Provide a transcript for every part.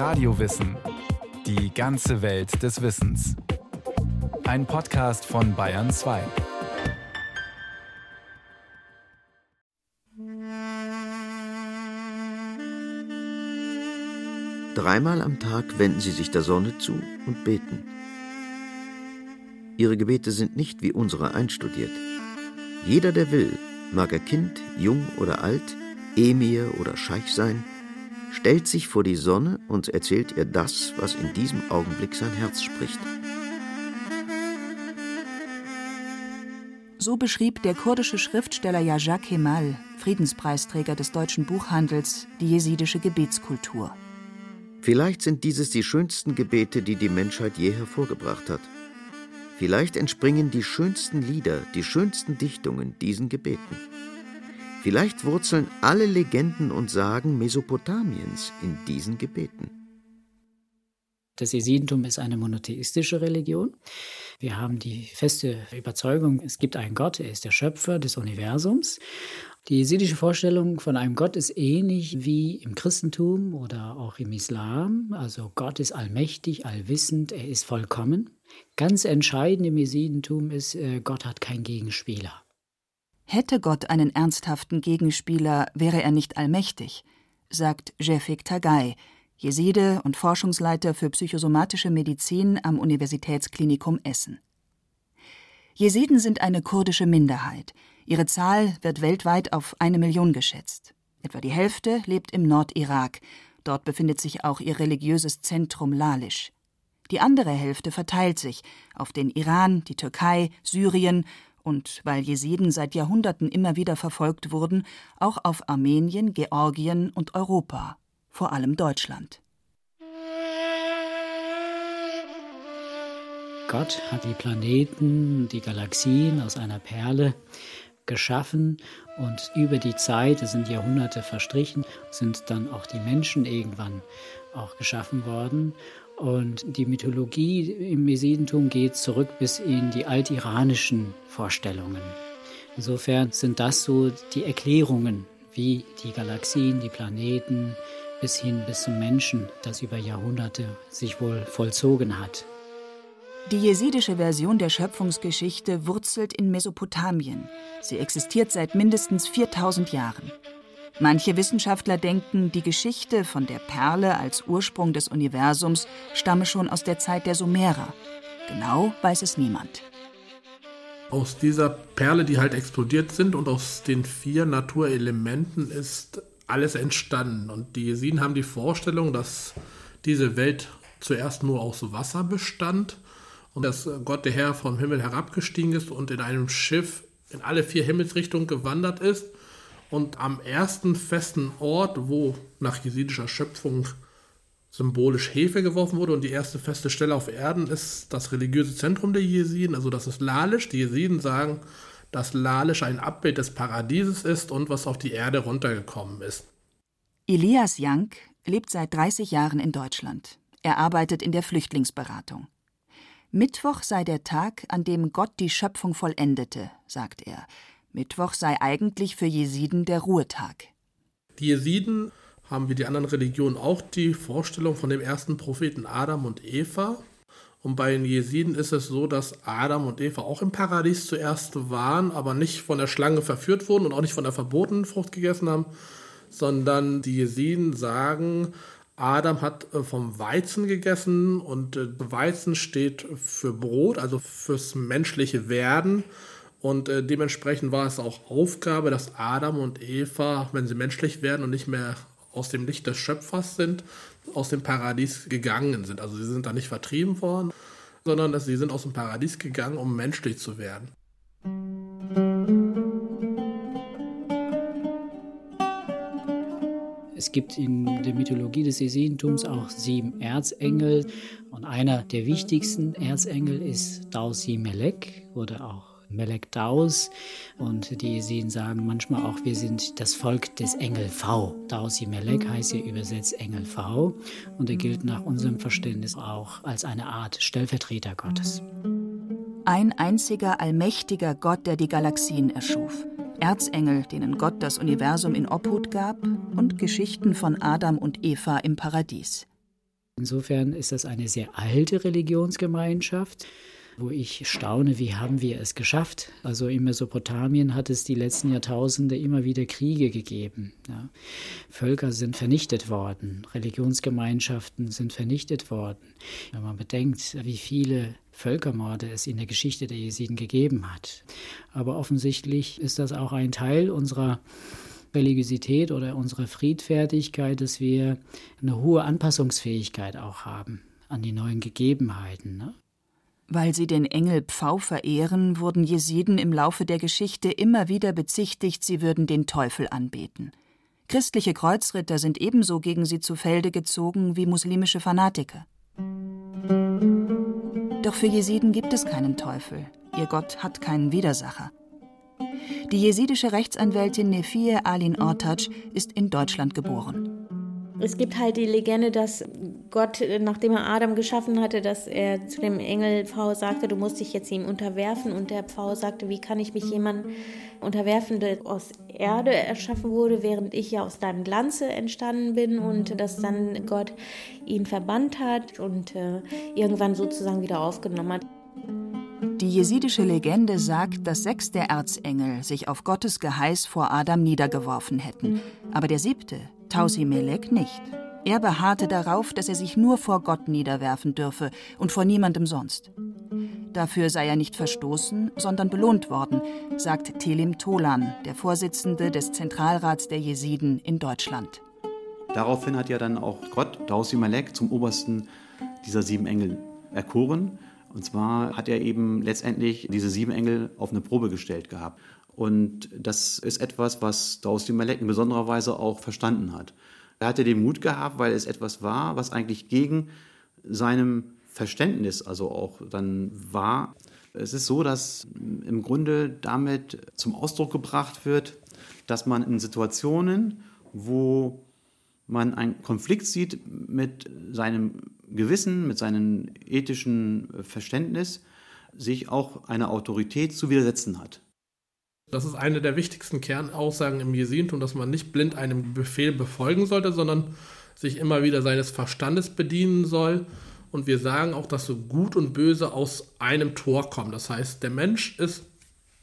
Radiowissen. Die ganze Welt des Wissens. Ein Podcast von Bayern 2. Dreimal am Tag wenden sie sich der Sonne zu und beten. Ihre Gebete sind nicht wie unsere einstudiert. Jeder, der will, mag er Kind, jung oder alt, Emir oder Scheich sein, stellt sich vor die Sonne und erzählt ihr das, was in diesem Augenblick sein Herz spricht. So beschrieb der kurdische Schriftsteller Yajak Kemal, Friedenspreisträger des deutschen Buchhandels, die jesidische Gebetskultur. Vielleicht sind dieses die schönsten Gebete, die die Menschheit je hervorgebracht hat. Vielleicht entspringen die schönsten Lieder, die schönsten Dichtungen diesen Gebeten. Vielleicht wurzeln alle Legenden und Sagen Mesopotamiens in diesen Gebeten. Das Jesidentum ist eine monotheistische Religion. Wir haben die feste Überzeugung, es gibt einen Gott, er ist der Schöpfer des Universums. Die jesidische Vorstellung von einem Gott ist ähnlich wie im Christentum oder auch im Islam. Also Gott ist allmächtig, allwissend, er ist vollkommen. Ganz entscheidend im Jesidentum ist, äh, Gott hat keinen Gegenspieler. Hätte Gott einen ernsthaften Gegenspieler, wäre er nicht allmächtig, sagt Jefik Tagay, Jeside und Forschungsleiter für psychosomatische Medizin am Universitätsklinikum Essen. Jesiden sind eine kurdische Minderheit. Ihre Zahl wird weltweit auf eine Million geschätzt. Etwa die Hälfte lebt im Nordirak. Dort befindet sich auch ihr religiöses Zentrum Lalisch. Die andere Hälfte verteilt sich auf den Iran, die Türkei, Syrien und weil Jesiden seit Jahrhunderten immer wieder verfolgt wurden, auch auf Armenien, Georgien und Europa, vor allem Deutschland. Gott hat die Planeten, die Galaxien aus einer Perle geschaffen und über die Zeit, es sind Jahrhunderte verstrichen, sind dann auch die Menschen irgendwann auch geschaffen worden. Und die Mythologie im Mesidentum geht zurück bis in die altiranischen Vorstellungen. Insofern sind das so die Erklärungen, wie die Galaxien, die Planeten bis hin bis zum Menschen, das über Jahrhunderte sich wohl vollzogen hat. Die jesidische Version der Schöpfungsgeschichte wurzelt in Mesopotamien. Sie existiert seit mindestens 4000 Jahren. Manche Wissenschaftler denken, die Geschichte von der Perle als Ursprung des Universums stamme schon aus der Zeit der Sumerer. Genau weiß es niemand. Aus dieser Perle, die halt explodiert sind und aus den vier Naturelementen ist alles entstanden. Und die Jesiden haben die Vorstellung, dass diese Welt zuerst nur aus Wasser bestand und dass Gott der Herr vom Himmel herabgestiegen ist und in einem Schiff in alle vier Himmelsrichtungen gewandert ist und am ersten festen Ort, wo nach jesidischer Schöpfung symbolisch Hefe geworfen wurde und die erste feste Stelle auf Erden ist das religiöse Zentrum der Jesiden, also das ist Lalisch. Die Jesiden sagen, dass Lalisch ein Abbild des Paradieses ist und was auf die Erde runtergekommen ist. Elias Jank lebt seit 30 Jahren in Deutschland. Er arbeitet in der Flüchtlingsberatung. Mittwoch sei der Tag, an dem Gott die Schöpfung vollendete, sagt er. Mittwoch sei eigentlich für Jesiden der Ruhetag. Die Jesiden haben wie die anderen Religionen auch die Vorstellung von dem ersten Propheten Adam und Eva. Und bei den Jesiden ist es so, dass Adam und Eva auch im Paradies zuerst waren, aber nicht von der Schlange verführt wurden und auch nicht von der verbotenen Frucht gegessen haben, sondern die Jesiden sagen, Adam hat äh, vom Weizen gegessen und äh, Weizen steht für Brot, also fürs menschliche Werden. Und äh, dementsprechend war es auch Aufgabe, dass Adam und Eva, wenn sie menschlich werden und nicht mehr aus dem Licht des Schöpfers sind, aus dem Paradies gegangen sind. Also sie sind da nicht vertrieben worden, sondern dass sie sind aus dem Paradies gegangen, um menschlich zu werden. Es gibt in der Mythologie des Jesidentums auch sieben Erzengel und einer der wichtigsten Erzengel ist Dausi Melek oder auch Melek Daus. Und die Jesiden sagen manchmal auch, wir sind das Volk des Engel V. Dausi Melek heißt hier übersetzt Engel V. Und er gilt nach unserem Verständnis auch als eine Art Stellvertreter Gottes. Ein einziger allmächtiger Gott, der die Galaxien erschuf. Erzengel, denen Gott das Universum in Obhut gab, und Geschichten von Adam und Eva im Paradies. Insofern ist das eine sehr alte Religionsgemeinschaft wo ich staune, wie haben wir es geschafft. Also in Mesopotamien hat es die letzten Jahrtausende immer wieder Kriege gegeben. Ja. Völker sind vernichtet worden, Religionsgemeinschaften sind vernichtet worden. Wenn man bedenkt, wie viele Völkermorde es in der Geschichte der Jesiden gegeben hat. Aber offensichtlich ist das auch ein Teil unserer Religiosität oder unserer Friedfertigkeit, dass wir eine hohe Anpassungsfähigkeit auch haben an die neuen Gegebenheiten. Ne? Weil sie den Engel Pfau verehren, wurden Jesiden im Laufe der Geschichte immer wieder bezichtigt, sie würden den Teufel anbeten. Christliche Kreuzritter sind ebenso gegen sie zu Felde gezogen wie muslimische Fanatiker. Doch für Jesiden gibt es keinen Teufel. Ihr Gott hat keinen Widersacher. Die jesidische Rechtsanwältin Nefie Alin Ortac ist in Deutschland geboren. Es gibt halt die Legende, dass Gott, nachdem er Adam geschaffen hatte, dass er zu dem Engel Pfau sagte, du musst dich jetzt ihm unterwerfen. Und der Pfau sagte, wie kann ich mich jemandem unterwerfen, der aus Erde erschaffen wurde, während ich ja aus deinem Glanze entstanden bin. Und dass dann Gott ihn verbannt hat und äh, irgendwann sozusagen wieder aufgenommen hat. Die jesidische Legende sagt, dass sechs der Erzengel sich auf Gottes Geheiß vor Adam niedergeworfen hätten. Aber der siebte, Tausi Melek nicht. Er beharrte darauf, dass er sich nur vor Gott niederwerfen dürfe und vor niemandem sonst. Dafür sei er nicht verstoßen, sondern belohnt worden, sagt Telim Tolan, der Vorsitzende des Zentralrats der Jesiden in Deutschland. Daraufhin hat ja dann auch Gott Tausi Melek zum obersten dieser sieben Engel erkoren. Und zwar hat er eben letztendlich diese sieben Engel auf eine Probe gestellt gehabt. Und das ist etwas, was Dausi Malek in besonderer Weise auch verstanden hat. Er hatte den Mut gehabt, weil es etwas war, was eigentlich gegen seinem Verständnis also auch dann war. Es ist so, dass im Grunde damit zum Ausdruck gebracht wird, dass man in Situationen, wo man einen Konflikt sieht mit seinem Gewissen, mit seinem ethischen Verständnis, sich auch einer Autorität zu widersetzen hat. Das ist eine der wichtigsten Kernaussagen im Jesidentum, dass man nicht blind einem Befehl befolgen sollte, sondern sich immer wieder seines Verstandes bedienen soll. Und wir sagen auch, dass so Gut und Böse aus einem Tor kommen. Das heißt, der Mensch ist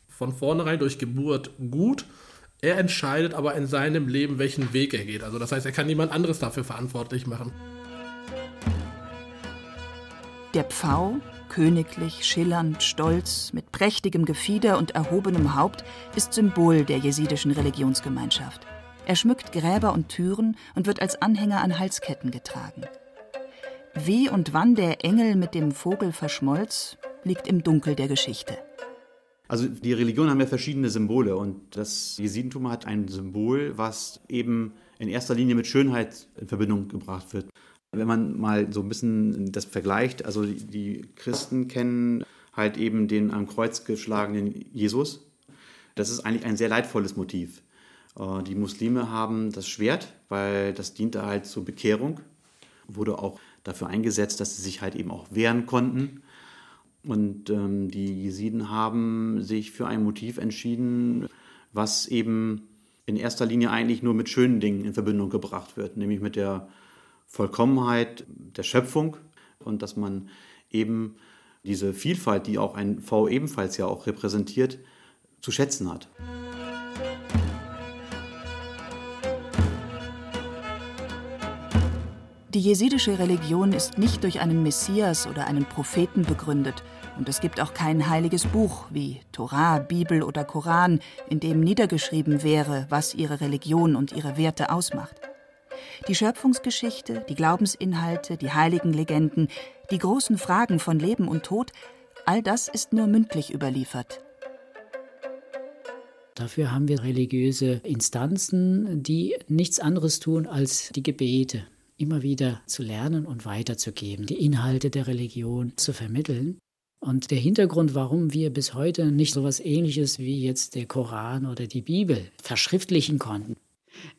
von vornherein durch Geburt gut. Er entscheidet aber in seinem Leben, welchen Weg er geht. Also das heißt, er kann niemand anderes dafür verantwortlich machen. Der Pfau Königlich, schillernd, stolz, mit prächtigem Gefieder und erhobenem Haupt, ist Symbol der jesidischen Religionsgemeinschaft. Er schmückt Gräber und Türen und wird als Anhänger an Halsketten getragen. Wie und wann der Engel mit dem Vogel verschmolz, liegt im Dunkel der Geschichte. Also die Religionen haben ja verschiedene Symbole und das Jesidentum hat ein Symbol, was eben in erster Linie mit Schönheit in Verbindung gebracht wird. Wenn man mal so ein bisschen das vergleicht, also die Christen kennen halt eben den am Kreuz geschlagenen Jesus. Das ist eigentlich ein sehr leidvolles Motiv. Äh, die Muslime haben das Schwert, weil das diente halt zur Bekehrung, wurde auch dafür eingesetzt, dass sie sich halt eben auch wehren konnten. Und ähm, die Jesiden haben sich für ein Motiv entschieden, was eben in erster Linie eigentlich nur mit schönen Dingen in Verbindung gebracht wird, nämlich mit der Vollkommenheit der Schöpfung und dass man eben diese Vielfalt, die auch ein V ebenfalls ja auch repräsentiert, zu schätzen hat. Die jesidische Religion ist nicht durch einen Messias oder einen Propheten begründet, und es gibt auch kein heiliges Buch wie Torah, Bibel oder Koran, in dem niedergeschrieben wäre, was ihre Religion und ihre Werte ausmacht. Die Schöpfungsgeschichte, die Glaubensinhalte, die heiligen Legenden, die großen Fragen von Leben und Tod, all das ist nur mündlich überliefert. Dafür haben wir religiöse Instanzen, die nichts anderes tun als die Gebete immer wieder zu lernen und weiterzugeben, die Inhalte der Religion zu vermitteln. Und der Hintergrund, warum wir bis heute nicht so etwas Ähnliches wie jetzt der Koran oder die Bibel verschriftlichen konnten,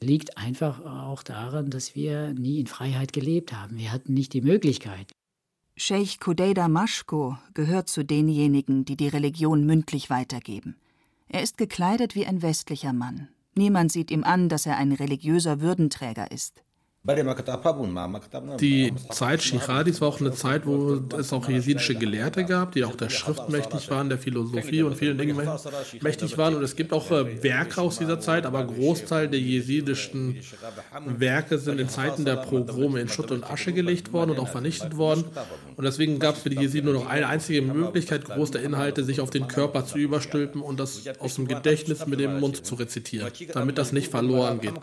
liegt einfach auch daran, dass wir nie in Freiheit gelebt haben. Wir hatten nicht die Möglichkeit. Sheikh Kudeida Mashko gehört zu denjenigen, die die Religion mündlich weitergeben. Er ist gekleidet wie ein westlicher Mann. Niemand sieht ihm an, dass er ein religiöser Würdenträger ist. Die Zeit Shiradis war auch eine Zeit, wo es auch jesidische Gelehrte gab, die auch der Schrift mächtig waren, der Philosophie und vielen Dingen mächtig waren. Und es gibt auch äh, Werke aus dieser Zeit, aber Großteil der jesidischen Werke sind in Zeiten der Progrome in Schutt und Asche gelegt worden und auch vernichtet worden. Und deswegen gab es für die Jesiden nur noch eine einzige Möglichkeit, groß der Inhalte sich auf den Körper zu überstülpen und das aus dem Gedächtnis mit dem Mund zu rezitieren, damit das nicht verloren geht.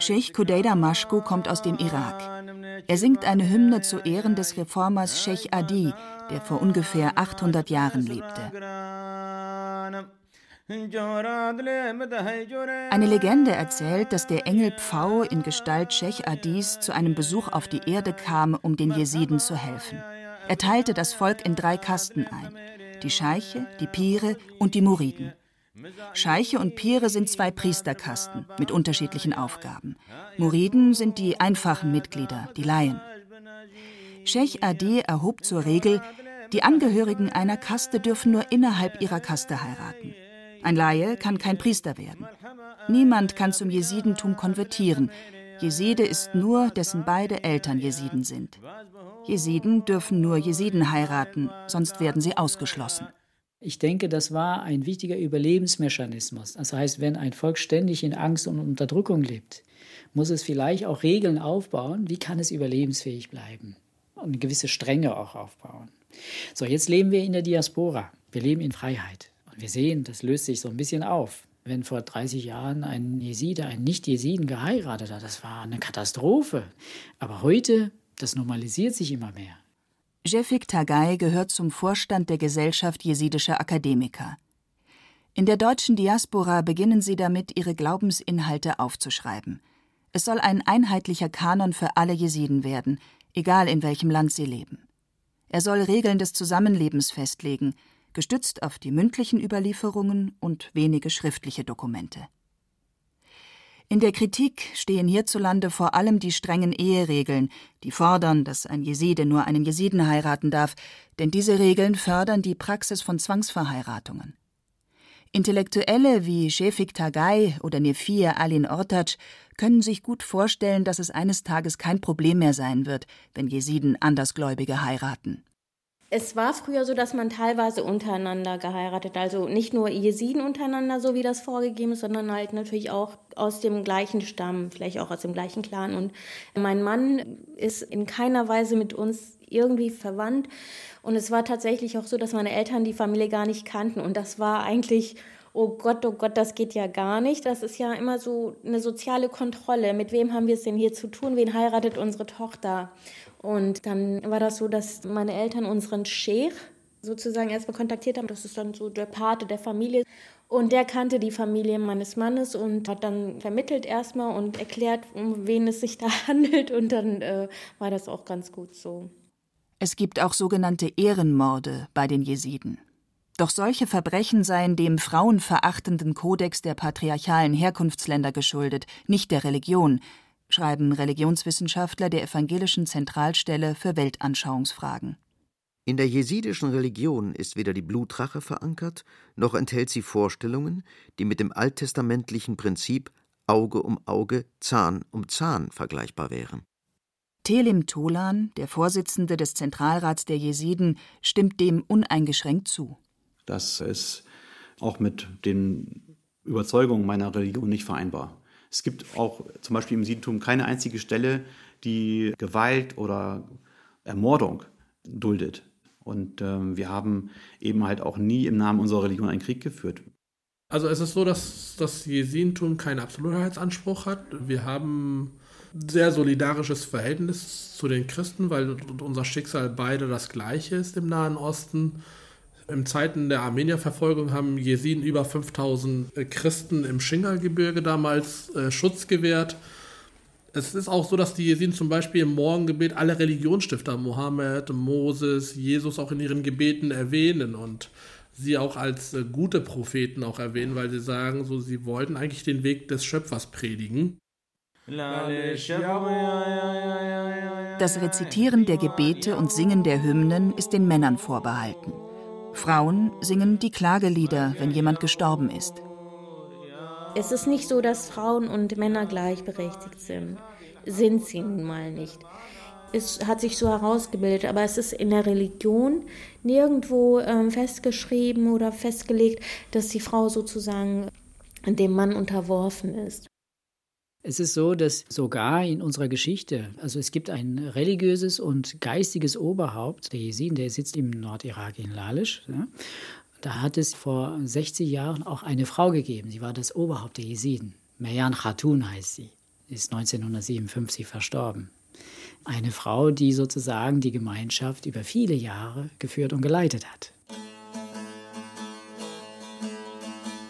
Sheikh Kudeida Mashku kommt aus dem Irak. Er singt eine Hymne zu Ehren des Reformers Sheikh Adi, der vor ungefähr 800 Jahren lebte. Eine Legende erzählt, dass der Engel Pfau in Gestalt Sheikh Adis zu einem Besuch auf die Erde kam, um den Jesiden zu helfen. Er teilte das Volk in drei Kasten ein: die Scheiche, die Pire und die Muriden. Scheiche und Pire sind zwei Priesterkasten mit unterschiedlichen Aufgaben. Muriden sind die einfachen Mitglieder, die Laien. Sheikh Adi erhob zur Regel, die Angehörigen einer Kaste dürfen nur innerhalb ihrer Kaste heiraten. Ein Laie kann kein Priester werden. Niemand kann zum Jesidentum konvertieren. Jeside ist nur, dessen beide Eltern Jesiden sind. Jesiden dürfen nur Jesiden heiraten, sonst werden sie ausgeschlossen. Ich denke, das war ein wichtiger Überlebensmechanismus. Das heißt, wenn ein Volk ständig in Angst und Unterdrückung lebt, muss es vielleicht auch Regeln aufbauen, wie kann es überlebensfähig bleiben und eine gewisse Strenge auch aufbauen. So, jetzt leben wir in der Diaspora. Wir leben in Freiheit. Und wir sehen, das löst sich so ein bisschen auf. Wenn vor 30 Jahren ein Jeside einen Nicht-Jesiden geheiratet hat, das war eine Katastrophe. Aber heute, das normalisiert sich immer mehr. Jefik Tagay gehört zum Vorstand der Gesellschaft jesidischer Akademiker. In der deutschen Diaspora beginnen sie damit, ihre Glaubensinhalte aufzuschreiben. Es soll ein einheitlicher Kanon für alle Jesiden werden, egal in welchem Land sie leben. Er soll Regeln des Zusammenlebens festlegen, gestützt auf die mündlichen Überlieferungen und wenige schriftliche Dokumente. In der Kritik stehen hierzulande vor allem die strengen Eheregeln, die fordern, dass ein Jeside nur einen Jesiden heiraten darf, denn diese Regeln fördern die Praxis von Zwangsverheiratungen. Intellektuelle wie Shefik Tagay oder Nefir Alin Ortac können sich gut vorstellen, dass es eines Tages kein Problem mehr sein wird, wenn Jesiden Andersgläubige heiraten. Es war früher so, dass man teilweise untereinander geheiratet, also nicht nur Jesiden untereinander, so wie das vorgegeben ist, sondern halt natürlich auch aus dem gleichen Stamm, vielleicht auch aus dem gleichen Clan. Und mein Mann ist in keiner Weise mit uns irgendwie verwandt. Und es war tatsächlich auch so, dass meine Eltern die Familie gar nicht kannten. Und das war eigentlich oh Gott, oh Gott, das geht ja gar nicht. Das ist ja immer so eine soziale Kontrolle. Mit wem haben wir es denn hier zu tun? Wen heiratet unsere Tochter? Und dann war das so, dass meine Eltern unseren Sheikh sozusagen erstmal kontaktiert haben. Das ist dann so der Pate der Familie. Und der kannte die Familie meines Mannes und hat dann vermittelt erstmal und erklärt, um wen es sich da handelt. Und dann äh, war das auch ganz gut so. Es gibt auch sogenannte Ehrenmorde bei den Jesiden. Doch solche Verbrechen seien dem frauenverachtenden Kodex der patriarchalen Herkunftsländer geschuldet, nicht der Religion, schreiben Religionswissenschaftler der Evangelischen Zentralstelle für Weltanschauungsfragen. In der jesidischen Religion ist weder die Blutrache verankert, noch enthält sie Vorstellungen, die mit dem alttestamentlichen Prinzip Auge um Auge, Zahn um Zahn vergleichbar wären. Telim Tolan, der Vorsitzende des Zentralrats der Jesiden, stimmt dem uneingeschränkt zu. Das ist auch mit den Überzeugungen meiner Religion nicht vereinbar. Es gibt auch zum Beispiel im Siedentum keine einzige Stelle, die Gewalt oder Ermordung duldet. Und ähm, wir haben eben halt auch nie im Namen unserer Religion einen Krieg geführt. Also es ist so, dass das Jesidentum keinen Absolutheitsanspruch hat. Wir haben ein sehr solidarisches Verhältnis zu den Christen, weil unser Schicksal beide das gleiche ist im Nahen Osten. In Zeiten der Armenierverfolgung haben Jesiden über 5000 äh, Christen im Shingalgebirge damals äh, Schutz gewährt. Es ist auch so, dass die Jesiden zum Beispiel im Morgengebet alle Religionsstifter, Mohammed, Moses, Jesus auch in ihren Gebeten erwähnen und sie auch als äh, gute Propheten auch erwähnen, weil sie sagen, so sie wollten eigentlich den Weg des Schöpfers predigen. Das Rezitieren der Gebete und Singen der Hymnen ist den Männern vorbehalten. Frauen singen die Klagelieder, wenn jemand gestorben ist. Es ist nicht so, dass Frauen und Männer gleichberechtigt sind. Sind sie nun mal nicht. Es hat sich so herausgebildet, aber es ist in der Religion nirgendwo ähm, festgeschrieben oder festgelegt, dass die Frau sozusagen dem Mann unterworfen ist. Es ist so, dass sogar in unserer Geschichte, also es gibt ein religiöses und geistiges Oberhaupt, der Jesin, der sitzt im Nordirak in Lalisch. Ja. Da hat es vor 60 Jahren auch eine Frau gegeben. Sie war das Oberhaupt der Jesiden. Meyan Khatun heißt sie. Sie ist 1957 verstorben. Eine Frau, die sozusagen die Gemeinschaft über viele Jahre geführt und geleitet hat.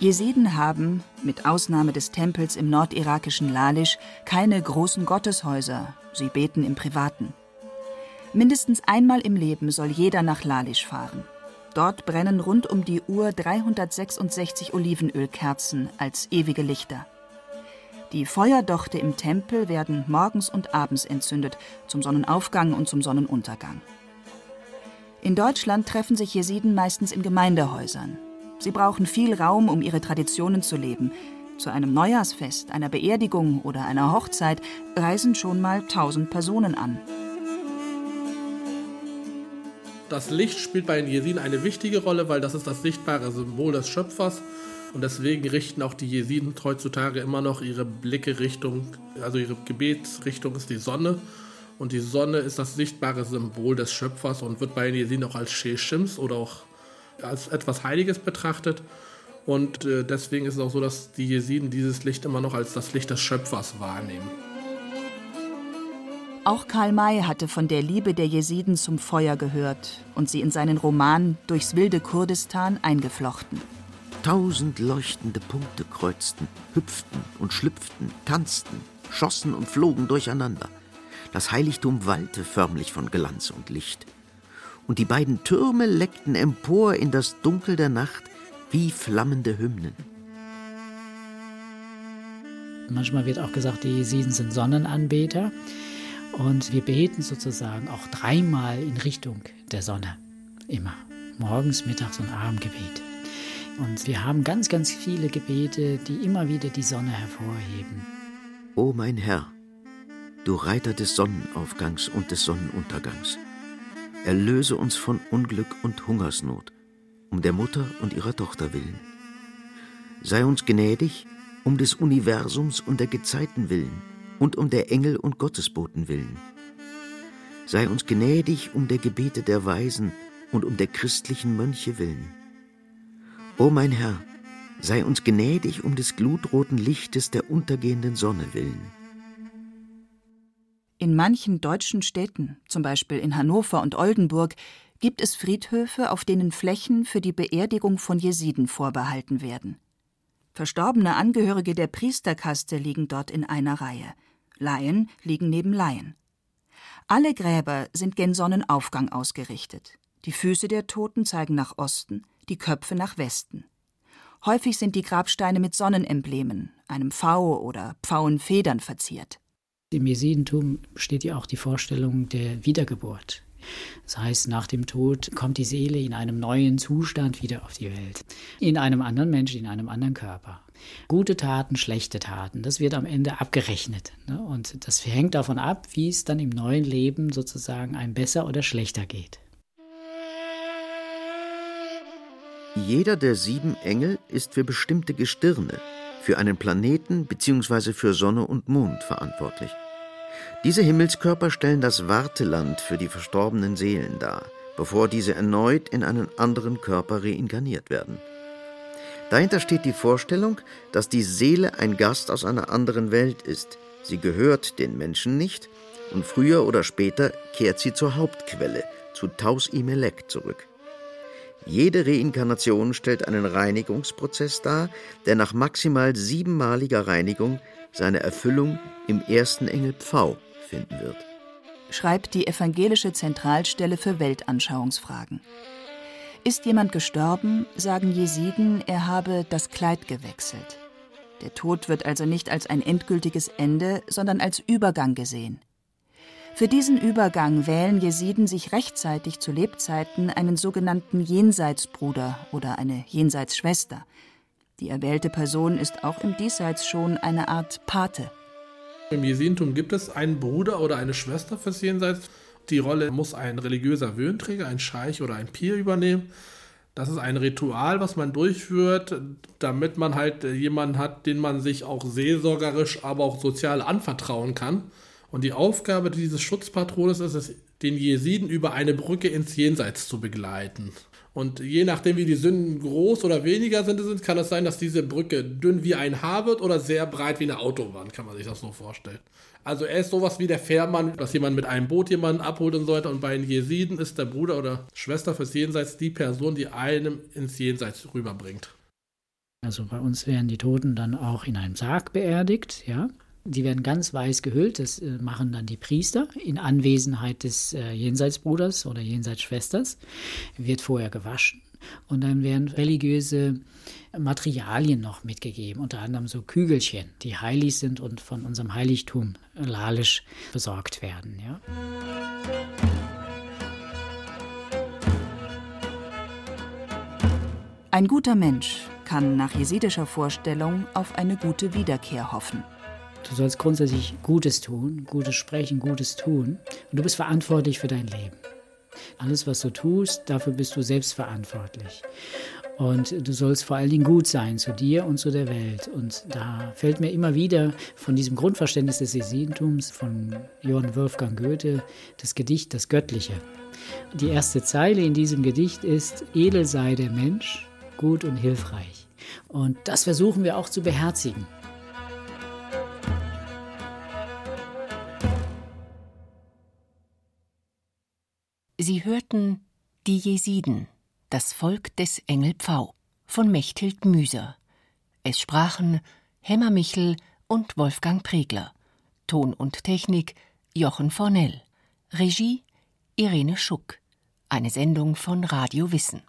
Jesiden haben, mit Ausnahme des Tempels im nordirakischen Lalisch, keine großen Gotteshäuser. Sie beten im Privaten. Mindestens einmal im Leben soll jeder nach Lalisch fahren. Dort brennen rund um die Uhr 366 Olivenölkerzen als ewige Lichter. Die Feuerdochte im Tempel werden morgens und abends entzündet, zum Sonnenaufgang und zum Sonnenuntergang. In Deutschland treffen sich Jesiden meistens in Gemeindehäusern. Sie brauchen viel Raum, um ihre Traditionen zu leben. Zu einem Neujahrsfest, einer Beerdigung oder einer Hochzeit reisen schon mal tausend Personen an. Das Licht spielt bei den Jesiden eine wichtige Rolle, weil das ist das sichtbare Symbol des Schöpfers. Und deswegen richten auch die Jesiden heutzutage immer noch ihre Blicke Richtung, also ihre Gebetsrichtung ist die Sonne. Und die Sonne ist das sichtbare Symbol des Schöpfers und wird bei den Jesiden auch als Sheshims oder auch als etwas Heiliges betrachtet. Und äh, deswegen ist es auch so, dass die Jesiden dieses Licht immer noch als das Licht des Schöpfers wahrnehmen. Auch Karl May hatte von der Liebe der Jesiden zum Feuer gehört und sie in seinen Roman Durchs wilde Kurdistan eingeflochten. Tausend leuchtende Punkte kreuzten, hüpften und schlüpften, tanzten, schossen und flogen durcheinander. Das Heiligtum wallte förmlich von Glanz und Licht und die beiden Türme leckten empor in das Dunkel der Nacht wie flammende Hymnen. Manchmal wird auch gesagt, die Jesiden sind Sonnenanbeter. Und wir beten sozusagen auch dreimal in Richtung der Sonne. Immer. Morgens, mittags und Abendgebet. Und wir haben ganz, ganz viele Gebete, die immer wieder die Sonne hervorheben. O mein Herr, du Reiter des Sonnenaufgangs und des Sonnenuntergangs, Erlöse uns von Unglück und Hungersnot, um der Mutter und ihrer Tochter willen. Sei uns gnädig, um des Universums und der Gezeiten willen und um der Engel und Gottesboten willen. Sei uns gnädig um der Gebete der Weisen und um der christlichen Mönche willen. O mein Herr, sei uns gnädig um des glutroten Lichtes der untergehenden Sonne willen. In manchen deutschen Städten, zum Beispiel in Hannover und Oldenburg, gibt es Friedhöfe, auf denen Flächen für die Beerdigung von Jesiden vorbehalten werden. Verstorbene Angehörige der Priesterkaste liegen dort in einer Reihe. Laien liegen neben Laien. Alle Gräber sind gen Sonnenaufgang ausgerichtet. Die Füße der Toten zeigen nach Osten, die Köpfe nach Westen. Häufig sind die Grabsteine mit Sonnenemblemen, einem V oder Pfauenfedern verziert. Im Jesidentum steht ja auch die Vorstellung der Wiedergeburt. Das heißt, nach dem Tod kommt die Seele in einem neuen Zustand wieder auf die Welt. In einem anderen Menschen, in einem anderen Körper. Gute Taten, schlechte Taten, das wird am Ende abgerechnet. Ne? Und das hängt davon ab, wie es dann im neuen Leben sozusagen einem besser oder schlechter geht. Jeder der sieben Engel ist für bestimmte Gestirne, für einen Planeten bzw. für Sonne und Mond verantwortlich. Diese Himmelskörper stellen das Warteland für die verstorbenen Seelen dar, bevor diese erneut in einen anderen Körper reinkarniert werden. Dahinter steht die Vorstellung, dass die Seele ein Gast aus einer anderen Welt ist. Sie gehört den Menschen nicht und früher oder später kehrt sie zur Hauptquelle, zu Taus Imelek zurück. Jede Reinkarnation stellt einen Reinigungsprozess dar, der nach maximal siebenmaliger Reinigung seine Erfüllung im ersten Engel Pfau finden wird. Schreibt die Evangelische Zentralstelle für Weltanschauungsfragen. Ist jemand gestorben, sagen Jesiden, er habe das Kleid gewechselt. Der Tod wird also nicht als ein endgültiges Ende, sondern als Übergang gesehen. Für diesen Übergang wählen Jesiden sich rechtzeitig zu Lebzeiten einen sogenannten Jenseitsbruder oder eine Jenseitsschwester. Die erwählte Person ist auch im Diesseits schon eine Art Pate. Im Jesidentum gibt es einen Bruder oder eine Schwester fürs Jenseits. Die Rolle muss ein religiöser Würdenträger, ein Scheich oder ein Pir übernehmen. Das ist ein Ritual, was man durchführt, damit man halt jemanden hat, den man sich auch seelsorgerisch, aber auch sozial anvertrauen kann. Und die Aufgabe dieses Schutzpatrones ist es, den Jesiden über eine Brücke ins Jenseits zu begleiten. Und je nachdem, wie die Sünden groß oder weniger sind, kann es sein, dass diese Brücke dünn wie ein Haar wird oder sehr breit wie eine Autobahn, kann man sich das so vorstellen. Also er ist sowas wie der Fährmann, dass jemand mit einem Boot jemanden abholt und so weiter. Und bei den Jesiden ist der Bruder oder Schwester fürs Jenseits die Person, die einem ins Jenseits rüberbringt. Also bei uns werden die Toten dann auch in einem Sarg beerdigt, ja. Die werden ganz weiß gehüllt, das äh, machen dann die Priester in Anwesenheit des äh, Jenseitsbruders oder Jenseitsschwesters. Wird vorher gewaschen und dann werden religiöse Materialien noch mitgegeben, unter anderem so Kügelchen, die heilig sind und von unserem Heiligtum lalisch besorgt werden. Ja. Ein guter Mensch kann nach jesidischer Vorstellung auf eine gute Wiederkehr hoffen. Du sollst grundsätzlich Gutes tun, Gutes sprechen, Gutes tun. Und du bist verantwortlich für dein Leben. Alles, was du tust, dafür bist du selbst verantwortlich. Und du sollst vor allen Dingen gut sein zu dir und zu der Welt. Und da fällt mir immer wieder von diesem Grundverständnis des Jesidentums von Johann Wolfgang Goethe das Gedicht Das Göttliche. Die erste Zeile in diesem Gedicht ist, edel sei der Mensch, gut und hilfreich. Und das versuchen wir auch zu beherzigen. Sie hörten Die Jesiden, das Volk des Engel Pfau von Mechthild Müser. Es sprachen Hemmer Michel und Wolfgang Pregler. Ton und Technik Jochen Fornell. Regie Irene Schuck. Eine Sendung von Radio Wissen.